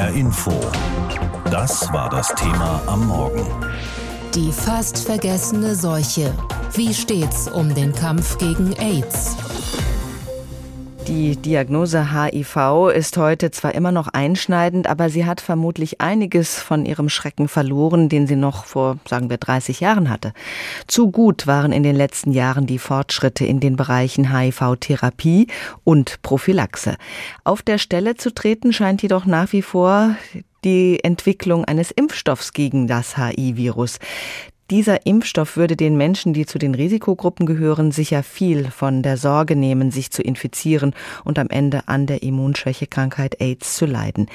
HR Info. Das war das Thema am Morgen. Die fast vergessene Seuche. Wie steht's um den Kampf gegen AIDS? Die Diagnose HIV ist heute zwar immer noch einschneidend, aber sie hat vermutlich einiges von ihrem Schrecken verloren, den sie noch vor, sagen wir, 30 Jahren hatte. Zu gut waren in den letzten Jahren die Fortschritte in den Bereichen HIV-Therapie und Prophylaxe. Auf der Stelle zu treten scheint jedoch nach wie vor die Entwicklung eines Impfstoffs gegen das HIV-Virus. Dieser Impfstoff würde den Menschen, die zu den Risikogruppen gehören, sicher viel von der Sorge nehmen, sich zu infizieren und am Ende an der Immunschwächekrankheit AIDS zu leiden.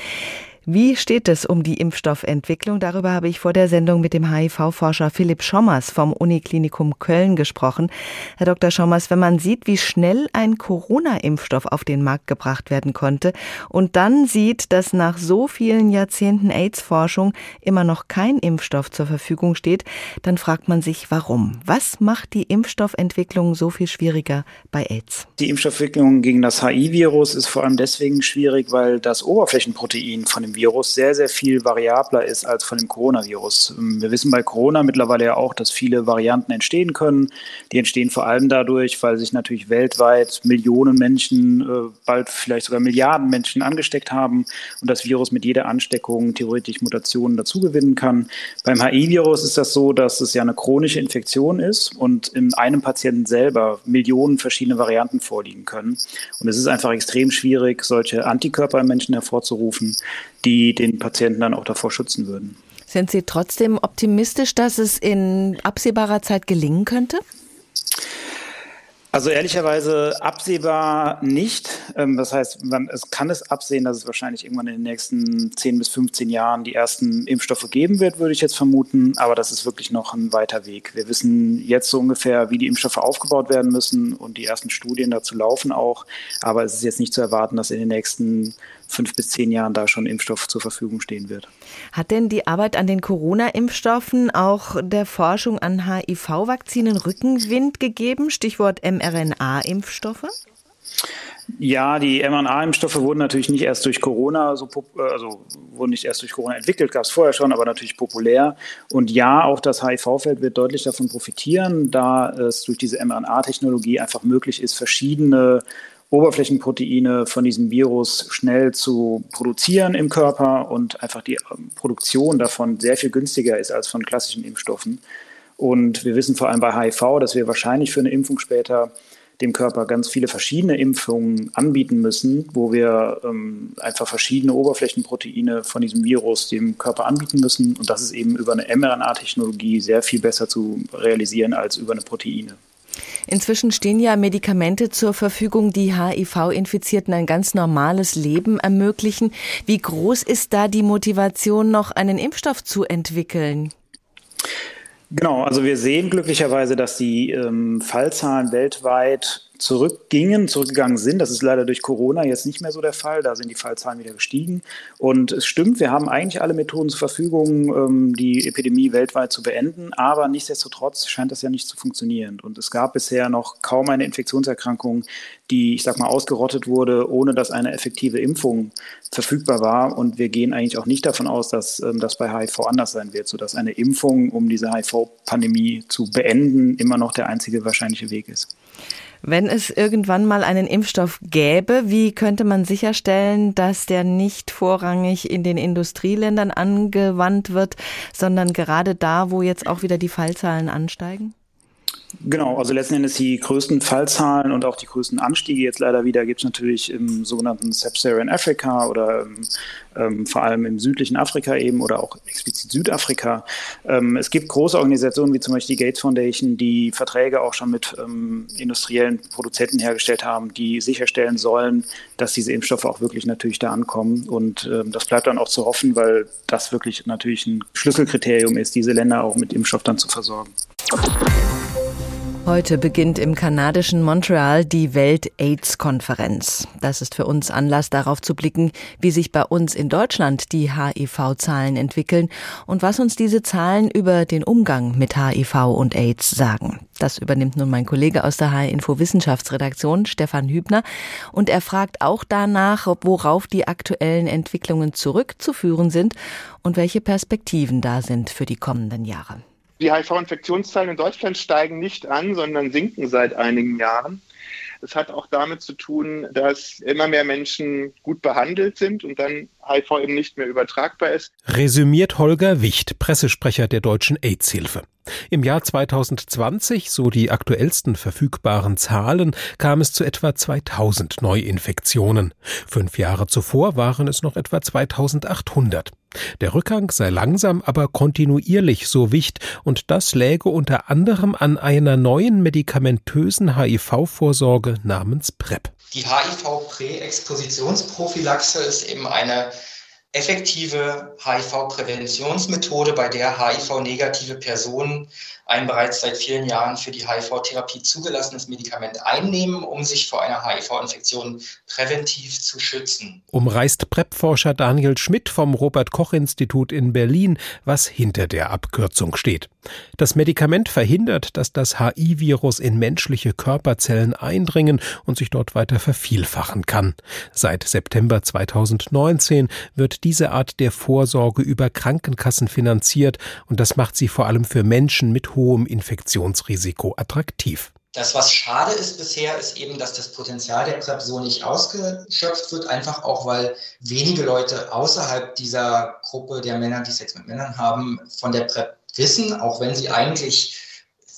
Wie steht es um die Impfstoffentwicklung? Darüber habe ich vor der Sendung mit dem HIV-Forscher Philipp Schommers vom Uniklinikum Köln gesprochen. Herr Dr. Schommers, wenn man sieht, wie schnell ein Corona-Impfstoff auf den Markt gebracht werden konnte und dann sieht, dass nach so vielen Jahrzehnten AIDS-Forschung immer noch kein Impfstoff zur Verfügung steht, dann fragt man sich, warum? Was macht die Impfstoffentwicklung so viel schwieriger bei AIDS? Die Impfstoffentwicklung gegen das HIV-Virus ist vor allem deswegen schwierig, weil das Oberflächenprotein von dem Virus sehr, sehr viel variabler ist als von dem Coronavirus. Ähm, wir wissen bei Corona mittlerweile ja auch, dass viele Varianten entstehen können. Die entstehen vor allem dadurch, weil sich natürlich weltweit Millionen Menschen, äh, bald vielleicht sogar Milliarden Menschen angesteckt haben und das Virus mit jeder Ansteckung theoretisch Mutationen dazugewinnen kann. Beim HIV-Virus ist das so, dass es ja eine chronische Infektion ist und in einem Patienten selber Millionen verschiedene Varianten vorliegen können. Und es ist einfach extrem schwierig, solche Antikörper im Menschen hervorzurufen, die den Patienten dann auch davor schützen würden. Sind Sie trotzdem optimistisch, dass es in absehbarer Zeit gelingen könnte? Also ehrlicherweise absehbar nicht. Ähm, das heißt, man es kann es absehen, dass es wahrscheinlich irgendwann in den nächsten 10 bis 15 Jahren die ersten Impfstoffe geben wird, würde ich jetzt vermuten. Aber das ist wirklich noch ein weiter Weg. Wir wissen jetzt so ungefähr, wie die Impfstoffe aufgebaut werden müssen und die ersten Studien dazu laufen auch. Aber es ist jetzt nicht zu erwarten, dass in den nächsten fünf bis zehn Jahren da schon Impfstoff zur Verfügung stehen wird. Hat denn die Arbeit an den Corona-Impfstoffen auch der Forschung an HIV-Vakzinen Rückenwind gegeben? Stichwort mRNA-Impfstoffe? Ja, die mRNA-Impfstoffe wurden natürlich nicht erst durch Corona, so, also wurden nicht erst durch Corona entwickelt, gab es vorher schon, aber natürlich populär. Und ja, auch das HIV-Feld wird deutlich davon profitieren, da es durch diese mRNA-Technologie einfach möglich ist, verschiedene Oberflächenproteine von diesem Virus schnell zu produzieren im Körper und einfach die ähm, Produktion davon sehr viel günstiger ist als von klassischen Impfstoffen. Und wir wissen vor allem bei HIV, dass wir wahrscheinlich für eine Impfung später dem Körper ganz viele verschiedene Impfungen anbieten müssen, wo wir ähm, einfach verschiedene Oberflächenproteine von diesem Virus dem Körper anbieten müssen. Und das ist eben über eine mRNA-Technologie sehr viel besser zu realisieren als über eine Proteine. Inzwischen stehen ja Medikamente zur Verfügung, die HIV-Infizierten ein ganz normales Leben ermöglichen. Wie groß ist da die Motivation, noch einen Impfstoff zu entwickeln? Genau, also wir sehen glücklicherweise, dass die ähm, Fallzahlen weltweit zurückgingen, zurückgegangen sind. Das ist leider durch Corona jetzt nicht mehr so der Fall. Da sind die Fallzahlen wieder gestiegen. Und es stimmt, wir haben eigentlich alle Methoden zur Verfügung, ähm, die Epidemie weltweit zu beenden. Aber nichtsdestotrotz scheint das ja nicht zu funktionieren. Und es gab bisher noch kaum eine Infektionserkrankung, die, ich sag mal, ausgerottet wurde, ohne dass eine effektive Impfung verfügbar war. Und wir gehen eigentlich auch nicht davon aus, dass ähm, das bei HIV anders sein wird, sodass eine Impfung, um diese HIV-Pandemie zu beenden, immer noch der einzige wahrscheinliche Weg ist. Wenn es irgendwann mal einen Impfstoff gäbe, wie könnte man sicherstellen, dass der nicht vorrangig in den Industrieländern angewandt wird, sondern gerade da, wo jetzt auch wieder die Fallzahlen ansteigen? Genau, also letzten Endes die größten Fallzahlen und auch die größten Anstiege jetzt leider wieder gibt es natürlich im sogenannten Sub-Saharan Africa oder ähm, vor allem im südlichen Afrika eben oder auch explizit Südafrika. Ähm, es gibt große Organisationen wie zum Beispiel die Gates Foundation, die Verträge auch schon mit ähm, industriellen Produzenten hergestellt haben, die sicherstellen sollen, dass diese Impfstoffe auch wirklich natürlich da ankommen. Und ähm, das bleibt dann auch zu hoffen, weil das wirklich natürlich ein Schlüsselkriterium ist, diese Länder auch mit Impfstoff dann zu versorgen. Heute beginnt im kanadischen Montreal die Welt-AIDS-Konferenz. Das ist für uns Anlass darauf zu blicken, wie sich bei uns in Deutschland die HIV-Zahlen entwickeln und was uns diese Zahlen über den Umgang mit HIV und AIDS sagen. Das übernimmt nun mein Kollege aus der H-Info Wissenschaftsredaktion, Stefan Hübner. Und er fragt auch danach, worauf die aktuellen Entwicklungen zurückzuführen sind und welche Perspektiven da sind für die kommenden Jahre. Die HIV-Infektionszahlen in Deutschland steigen nicht an, sondern sinken seit einigen Jahren. Das hat auch damit zu tun, dass immer mehr Menschen gut behandelt sind und dann HIV eben nicht mehr übertragbar ist. Resümiert Holger Wicht, Pressesprecher der Deutschen AIDS-Hilfe. Im Jahr 2020, so die aktuellsten verfügbaren Zahlen, kam es zu etwa 2000 Neuinfektionen. Fünf Jahre zuvor waren es noch etwa 2800. Der Rückgang sei langsam, aber kontinuierlich, so Wicht, und das läge unter anderem an einer neuen medikamentösen HIV-Vorsorge namens PrEP. Die HIV-Präexpositionsprophylaxe ist eben eine effektive HIV-Präventionsmethode, bei der HIV-negative Personen ein bereits seit vielen Jahren für die HIV-Therapie zugelassenes Medikament einnehmen, um sich vor einer HIV-Infektion präventiv zu schützen. Umreißt PrEP-Forscher Daniel Schmidt vom Robert-Koch-Institut in Berlin, was hinter der Abkürzung steht. Das Medikament verhindert, dass das HIV-Virus in menschliche Körperzellen eindringen und sich dort weiter vervielfachen kann. Seit September 2019 wird diese Art der Vorsorge über Krankenkassen finanziert und das macht sie vor allem für Menschen mit hohem Infektionsrisiko attraktiv. Das, was schade ist bisher, ist eben, dass das Potenzial der PrEP so nicht ausgeschöpft wird, einfach auch, weil wenige Leute außerhalb dieser Gruppe der Männer, die Sex mit Männern haben, von der PrEP wissen, auch wenn sie eigentlich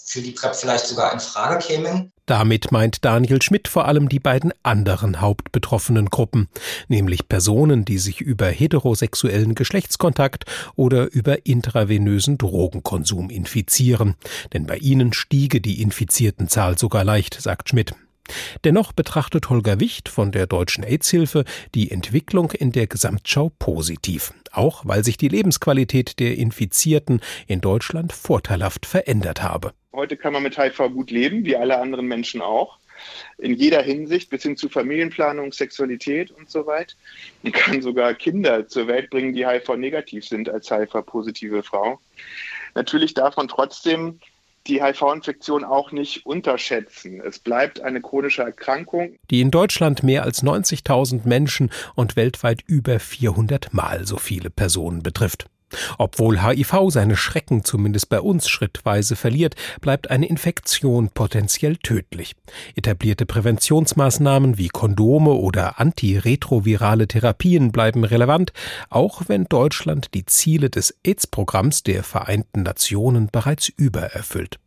für die PrEP vielleicht sogar in Frage kämen. Damit meint Daniel Schmidt vor allem die beiden anderen hauptbetroffenen Gruppen, nämlich Personen, die sich über heterosexuellen Geschlechtskontakt oder über intravenösen Drogenkonsum infizieren. Denn bei ihnen stiege die Infiziertenzahl sogar leicht, sagt Schmidt. Dennoch betrachtet Holger Wicht von der Deutschen AIDS-Hilfe die Entwicklung in der Gesamtschau positiv, auch weil sich die Lebensqualität der Infizierten in Deutschland vorteilhaft verändert habe. Heute kann man mit HIV gut leben, wie alle anderen Menschen auch. In jeder Hinsicht, bis hin zu Familienplanung, Sexualität und so weiter. Man kann sogar Kinder zur Welt bringen, die HIV-negativ sind als HIV-positive Frau. Natürlich darf man trotzdem die HIV-Infektion auch nicht unterschätzen. Es bleibt eine chronische Erkrankung. Die in Deutschland mehr als 90.000 Menschen und weltweit über 400 Mal so viele Personen betrifft. Obwohl HIV seine Schrecken zumindest bei uns schrittweise verliert, bleibt eine Infektion potenziell tödlich. Etablierte Präventionsmaßnahmen wie Kondome oder antiretrovirale Therapien bleiben relevant, auch wenn Deutschland die Ziele des AIDS-Programms der Vereinten Nationen bereits übererfüllt.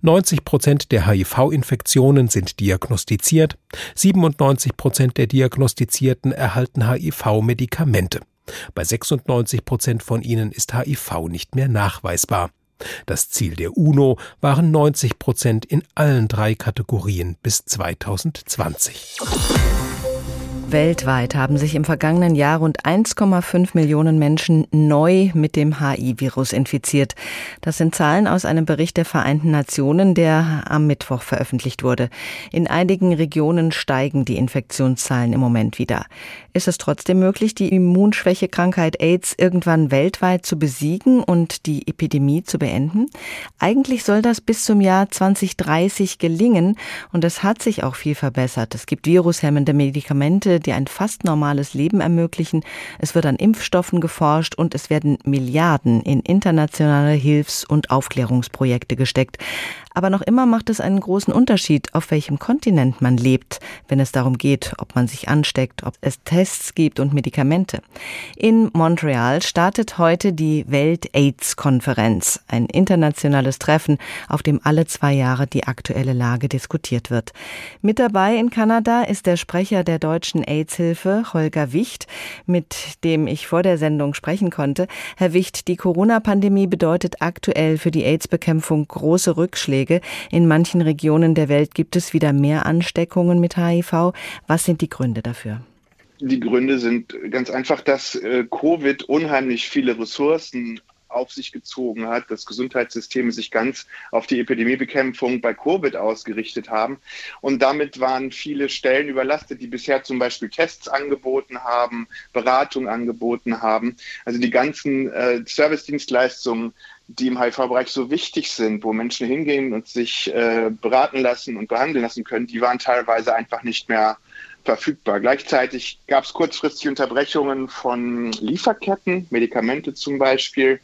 90 Prozent der HIV-Infektionen sind diagnostiziert, 97 Prozent der Diagnostizierten erhalten HIV-Medikamente. Bei 96 Prozent von ihnen ist HIV nicht mehr nachweisbar. Das Ziel der UNO waren 90 Prozent in allen drei Kategorien bis 2020. Weltweit haben sich im vergangenen Jahr rund 1,5 Millionen Menschen neu mit dem HI-Virus infiziert. Das sind Zahlen aus einem Bericht der Vereinten Nationen, der am Mittwoch veröffentlicht wurde. In einigen Regionen steigen die Infektionszahlen im Moment wieder. Ist es trotzdem möglich, die Immunschwächekrankheit AIDS irgendwann weltweit zu besiegen und die Epidemie zu beenden? Eigentlich soll das bis zum Jahr 2030 gelingen und es hat sich auch viel verbessert. Es gibt virushemmende Die ein fast normales Leben ermöglichen. Es wird an Impfstoffen geforscht und es werden Milliarden in internationale Hilfs- und Aufklärungsprojekte gesteckt. Aber noch immer macht es einen großen Unterschied, auf welchem Kontinent man lebt, wenn es darum geht, ob man sich ansteckt, ob es Tests gibt und Medikamente. In Montreal startet heute die Welt-AIDS-Konferenz, ein internationales Treffen, auf dem alle zwei Jahre die aktuelle Lage diskutiert wird. Mit dabei in Kanada ist der Sprecher der deutschen AIDS-Hilfe, Holger Wicht, mit dem ich vor der Sendung sprechen konnte. Herr Wicht, die Corona-Pandemie bedeutet aktuell für die AIDS-Bekämpfung große Rückschläge. In manchen Regionen der Welt gibt es wieder mehr Ansteckungen mit HIV. Was sind die Gründe dafür? Die Gründe sind ganz einfach, dass äh, Covid unheimlich viele Ressourcen auf sich gezogen hat, dass Gesundheitssysteme sich ganz auf die Epidemiebekämpfung bei Covid ausgerichtet haben. Und damit waren viele Stellen überlastet, die bisher zum Beispiel Tests angeboten haben, Beratung angeboten haben. Also die ganzen äh, Servicedienstleistungen, die im HIV-Bereich so wichtig sind, wo Menschen hingehen und sich äh, beraten lassen und behandeln lassen können, die waren teilweise einfach nicht mehr verfügbar. Gleichzeitig gab es kurzfristige Unterbrechungen von Lieferketten, Medikamente zum Beispiel,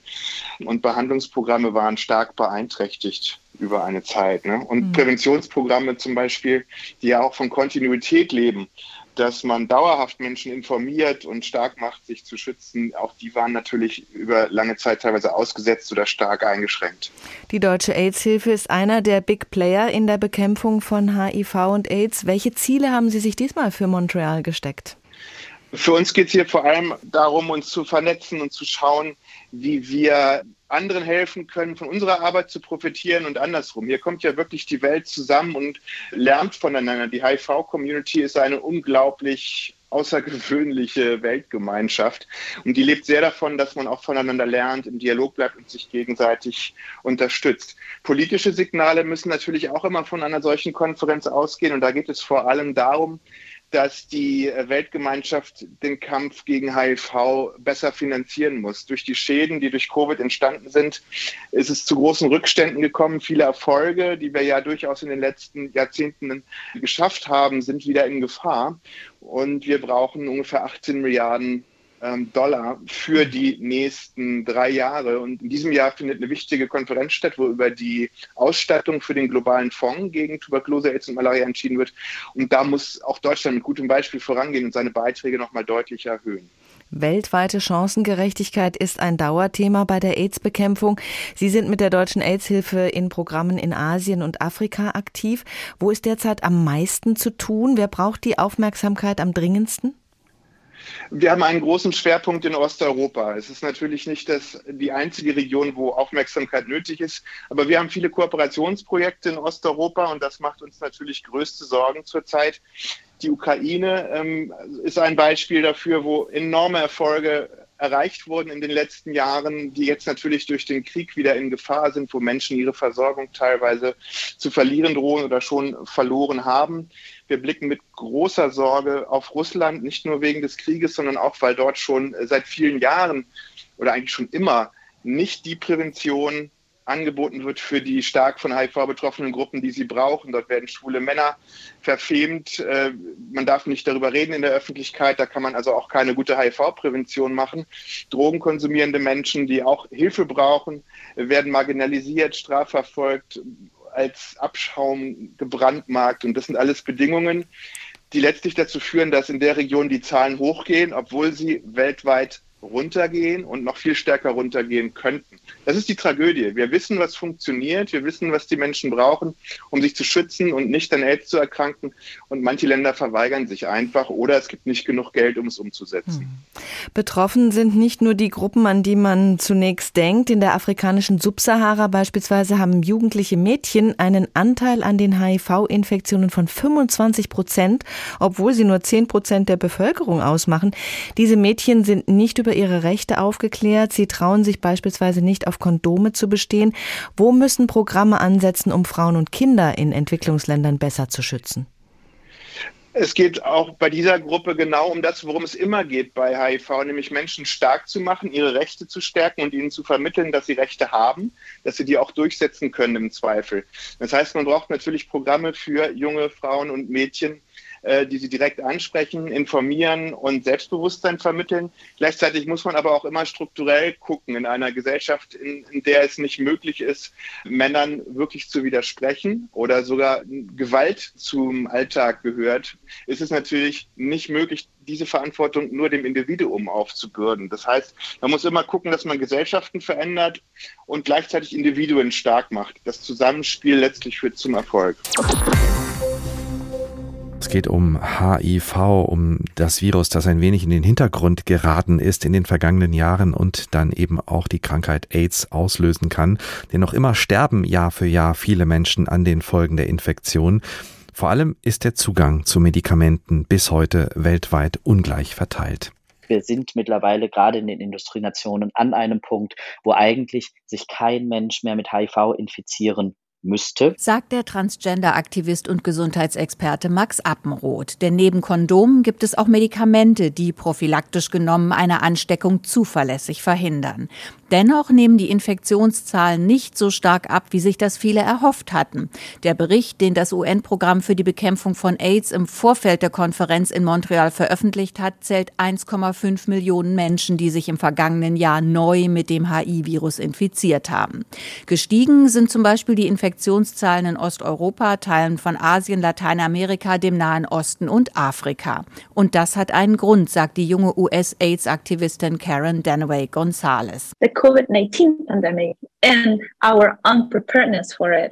und Behandlungsprogramme waren stark beeinträchtigt über eine Zeit. Ne? Und mhm. Präventionsprogramme zum Beispiel, die ja auch von Kontinuität leben, dass man dauerhaft Menschen informiert und stark macht, sich zu schützen, auch die waren natürlich über lange Zeit teilweise ausgesetzt oder stark eingeschränkt. Die Deutsche AIDS-Hilfe ist einer der Big Player in der Bekämpfung von HIV und AIDS. Welche Ziele haben Sie sich diesmal für Montreal gesteckt? Für uns geht es hier vor allem darum, uns zu vernetzen und zu schauen, wie wir anderen helfen können, von unserer Arbeit zu profitieren und andersrum. Hier kommt ja wirklich die Welt zusammen und lernt voneinander. Die HIV-Community ist eine unglaublich außergewöhnliche Weltgemeinschaft. Und die lebt sehr davon, dass man auch voneinander lernt, im Dialog bleibt und sich gegenseitig unterstützt. Politische Signale müssen natürlich auch immer von einer solchen Konferenz ausgehen. Und da geht es vor allem darum, dass die Weltgemeinschaft den Kampf gegen HIV besser finanzieren muss. Durch die Schäden, die durch Covid entstanden sind, ist es zu großen Rückständen gekommen. Viele Erfolge, die wir ja durchaus in den letzten Jahrzehnten geschafft haben, sind wieder in Gefahr. Und wir brauchen ungefähr 18 Milliarden Dollar für die nächsten drei Jahre. Und in diesem Jahr findet eine wichtige Konferenz statt, wo über die Ausstattung für den globalen Fonds gegen Tuberkulose, AIDS und Malaria entschieden wird. Und da muss auch Deutschland mit gutem Beispiel vorangehen und seine Beiträge nochmal deutlich erhöhen. Weltweite Chancengerechtigkeit ist ein Dauerthema bei der AIDS-Bekämpfung. Sie sind mit der Deutschen AIDS-Hilfe in Programmen in Asien und Afrika aktiv. Wo ist derzeit am meisten zu tun? Wer braucht die Aufmerksamkeit am dringendsten? Wir haben einen großen Schwerpunkt in Osteuropa. Es ist natürlich nicht das, die einzige Region, wo Aufmerksamkeit nötig ist, aber wir haben viele Kooperationsprojekte in Osteuropa und das macht uns natürlich größte Sorgen zurzeit. Die Ukraine ähm, ist ein Beispiel dafür, wo enorme Erfolge erreicht wurden in den letzten Jahren, die jetzt natürlich durch den Krieg wieder in Gefahr sind, wo Menschen ihre Versorgung teilweise zu verlieren drohen oder schon verloren haben. Wir blicken mit großer Sorge auf Russland, nicht nur wegen des Krieges, sondern auch, weil dort schon seit vielen Jahren oder eigentlich schon immer nicht die Prävention angeboten wird für die stark von HIV betroffenen Gruppen, die sie brauchen. Dort werden schwule Männer verfemt. Äh, man darf nicht darüber reden in der Öffentlichkeit. Da kann man also auch keine gute HIV-Prävention machen. Drogenkonsumierende Menschen, die auch Hilfe brauchen, werden marginalisiert, strafverfolgt, als Abschaum gebrandmarkt. Und das sind alles Bedingungen, die letztlich dazu führen, dass in der Region die Zahlen hochgehen, obwohl sie weltweit runtergehen und noch viel stärker runtergehen könnten. Das ist die Tragödie. Wir wissen, was funktioniert. Wir wissen, was die Menschen brauchen, um sich zu schützen und nicht an AIDS zu erkranken. Und manche Länder verweigern sich einfach oder es gibt nicht genug Geld, um es umzusetzen. Hm. Betroffen sind nicht nur die Gruppen, an die man zunächst denkt. In der afrikanischen Subsahara beispielsweise haben jugendliche Mädchen einen Anteil an den HIV-Infektionen von 25 Prozent, obwohl sie nur 10 Prozent der Bevölkerung ausmachen. Diese Mädchen sind nicht über ihre Rechte aufgeklärt. Sie trauen sich beispielsweise nicht auf Kondome zu bestehen. Wo müssen Programme ansetzen, um Frauen und Kinder in Entwicklungsländern besser zu schützen? Es geht auch bei dieser Gruppe genau um das, worum es immer geht bei HIV, nämlich Menschen stark zu machen, ihre Rechte zu stärken und ihnen zu vermitteln, dass sie Rechte haben, dass sie die auch durchsetzen können im Zweifel. Das heißt, man braucht natürlich Programme für junge Frauen und Mädchen, äh, die sie direkt ansprechen, informieren und Selbstbewusstsein vermitteln. Gleichzeitig muss man aber auch immer strukturell gucken in einer Gesellschaft, in, in der es nicht möglich ist, Männern wirklich zu widersprechen oder sogar Gewalt zum Alltag gehört, ist es natürlich nicht möglich, diese Verantwortung nur dem Individuum aufzubürden. Das heißt, man muss immer gucken, dass man Gesellschaften verändert und gleichzeitig Individuen stark macht. Das Zusammenspiel letztlich führt zum Erfolg. Es geht um HIV, um das Virus, das ein wenig in den Hintergrund geraten ist in den vergangenen Jahren und dann eben auch die Krankheit AIDS auslösen kann. Denn noch immer sterben Jahr für Jahr viele Menschen an den Folgen der Infektion. Vor allem ist der Zugang zu Medikamenten bis heute weltweit ungleich verteilt. Wir sind mittlerweile gerade in den Industrienationen an einem Punkt, wo eigentlich sich kein Mensch mehr mit HIV infizieren müsste. Sagt der Transgender-Aktivist und Gesundheitsexperte Max Appenroth. Denn neben Kondomen gibt es auch Medikamente, die prophylaktisch genommen eine Ansteckung zuverlässig verhindern. Dennoch nehmen die Infektionszahlen nicht so stark ab, wie sich das viele erhofft hatten. Der Bericht, den das UN-Programm für die Bekämpfung von AIDS im Vorfeld der Konferenz in Montreal veröffentlicht hat, zählt 1,5 Millionen Menschen, die sich im vergangenen Jahr neu mit dem HIV-Virus infiziert haben. Gestiegen sind zum Beispiel die Infektionszahlen in Osteuropa, Teilen von Asien, Lateinamerika, dem Nahen Osten und Afrika. Und das hat einen Grund, sagt die junge US-AIDS-Aktivistin Karen Danaway Gonzalez.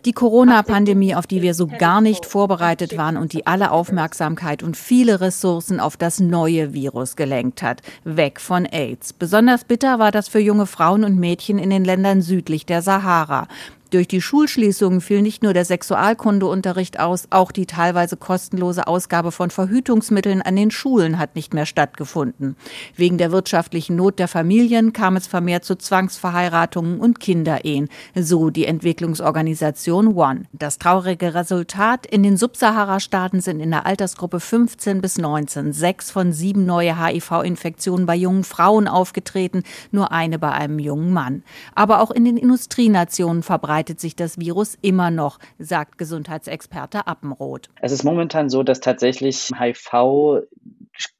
Die Corona-Pandemie, auf die wir so gar nicht vorbereitet waren und die alle Aufmerksamkeit und viele Ressourcen auf das neue Virus gelenkt hat, weg von AIDS. Besonders bitter war das für junge Frauen und Mädchen in den Ländern südlich der Sahara. Durch die Schulschließungen fiel nicht nur der Sexualkundeunterricht aus, auch die teilweise kostenlose Ausgabe von Verhütungsmitteln an den Schulen hat nicht mehr stattgefunden. Wegen der wirtschaftlichen Not der Familien kam es vermehrt zu Zwangsverheiratungen und Kinderehen, so die Entwicklungsorganisation One. Das traurige Resultat, in den Subsahara-Staaten sind in der Altersgruppe 15 bis 19 sechs von sieben neue HIV-Infektionen bei jungen Frauen aufgetreten, nur eine bei einem jungen Mann. Aber auch in den Industrienationen verbreitet verbreitet sich das Virus immer noch, sagt Gesundheitsexperte Appenroth. Es ist momentan so, dass tatsächlich HIV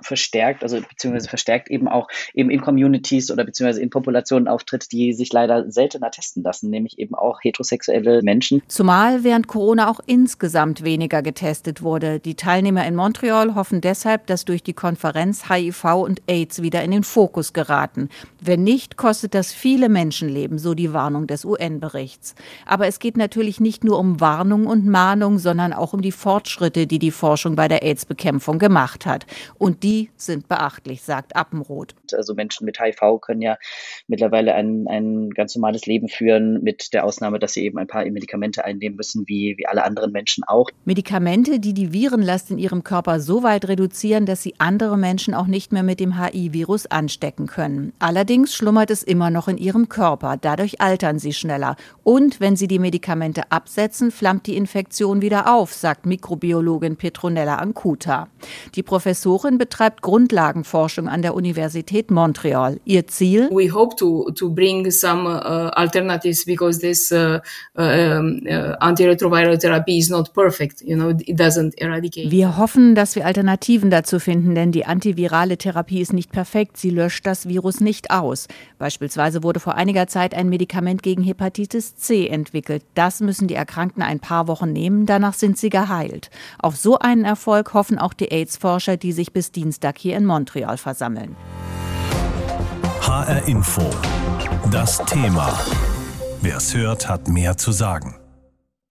verstärkt, also beziehungsweise verstärkt eben auch eben in Communities oder beziehungsweise in Populationen auftritt, die sich leider seltener testen lassen, nämlich eben auch heterosexuelle Menschen. Zumal während Corona auch insgesamt weniger getestet wurde. Die Teilnehmer in Montreal hoffen deshalb, dass durch die Konferenz HIV und AIDS wieder in den Fokus geraten. Wenn nicht, kostet das viele Menschenleben, so die Warnung des UN-Berichts. Aber es geht natürlich nicht nur um Warnung und Mahnung, sondern auch um die Fortschritte, die die Forschung bei der AIDS-Bekämpfung gemacht hat. Und die sind beachtlich, sagt Appenroth. Also Menschen mit HIV können ja mittlerweile ein, ein ganz normales Leben führen, mit der Ausnahme, dass sie eben ein paar Medikamente einnehmen müssen, wie, wie alle anderen Menschen auch. Medikamente, die die Virenlast in ihrem Körper so weit reduzieren, dass sie andere Menschen auch nicht mehr mit dem HIV-Virus anstecken können. Allerdings schlummert es immer noch in ihrem Körper. Dadurch altern sie schneller. Und wenn sie die Medikamente absetzen, flammt die Infektion wieder auf, sagt Mikrobiologin Petronella Ancuta. Die Professorin betreibt Grundlagenforschung an der Universität Montreal. Ihr Ziel? We hope to, to bring some uh, alternatives because this uh, uh, antiretroviral therapy is not perfect. You know, it doesn't eradicate. Wir hoffen, dass wir Alternativen dazu finden, denn die antivirale Therapie ist nicht perfekt. Sie löscht das Virus nicht aus. Beispielsweise wurde vor einiger Zeit ein Medikament gegen Hepatitis C entwickelt. Das müssen die Erkrankten ein paar Wochen nehmen, danach sind sie geheilt. Auf so einen Erfolg hoffen auch die AIDS-Forscher, die sich bis bis Dienstag hier in Montreal versammeln. HR Info. Das Thema. Wer es hört, hat mehr zu sagen.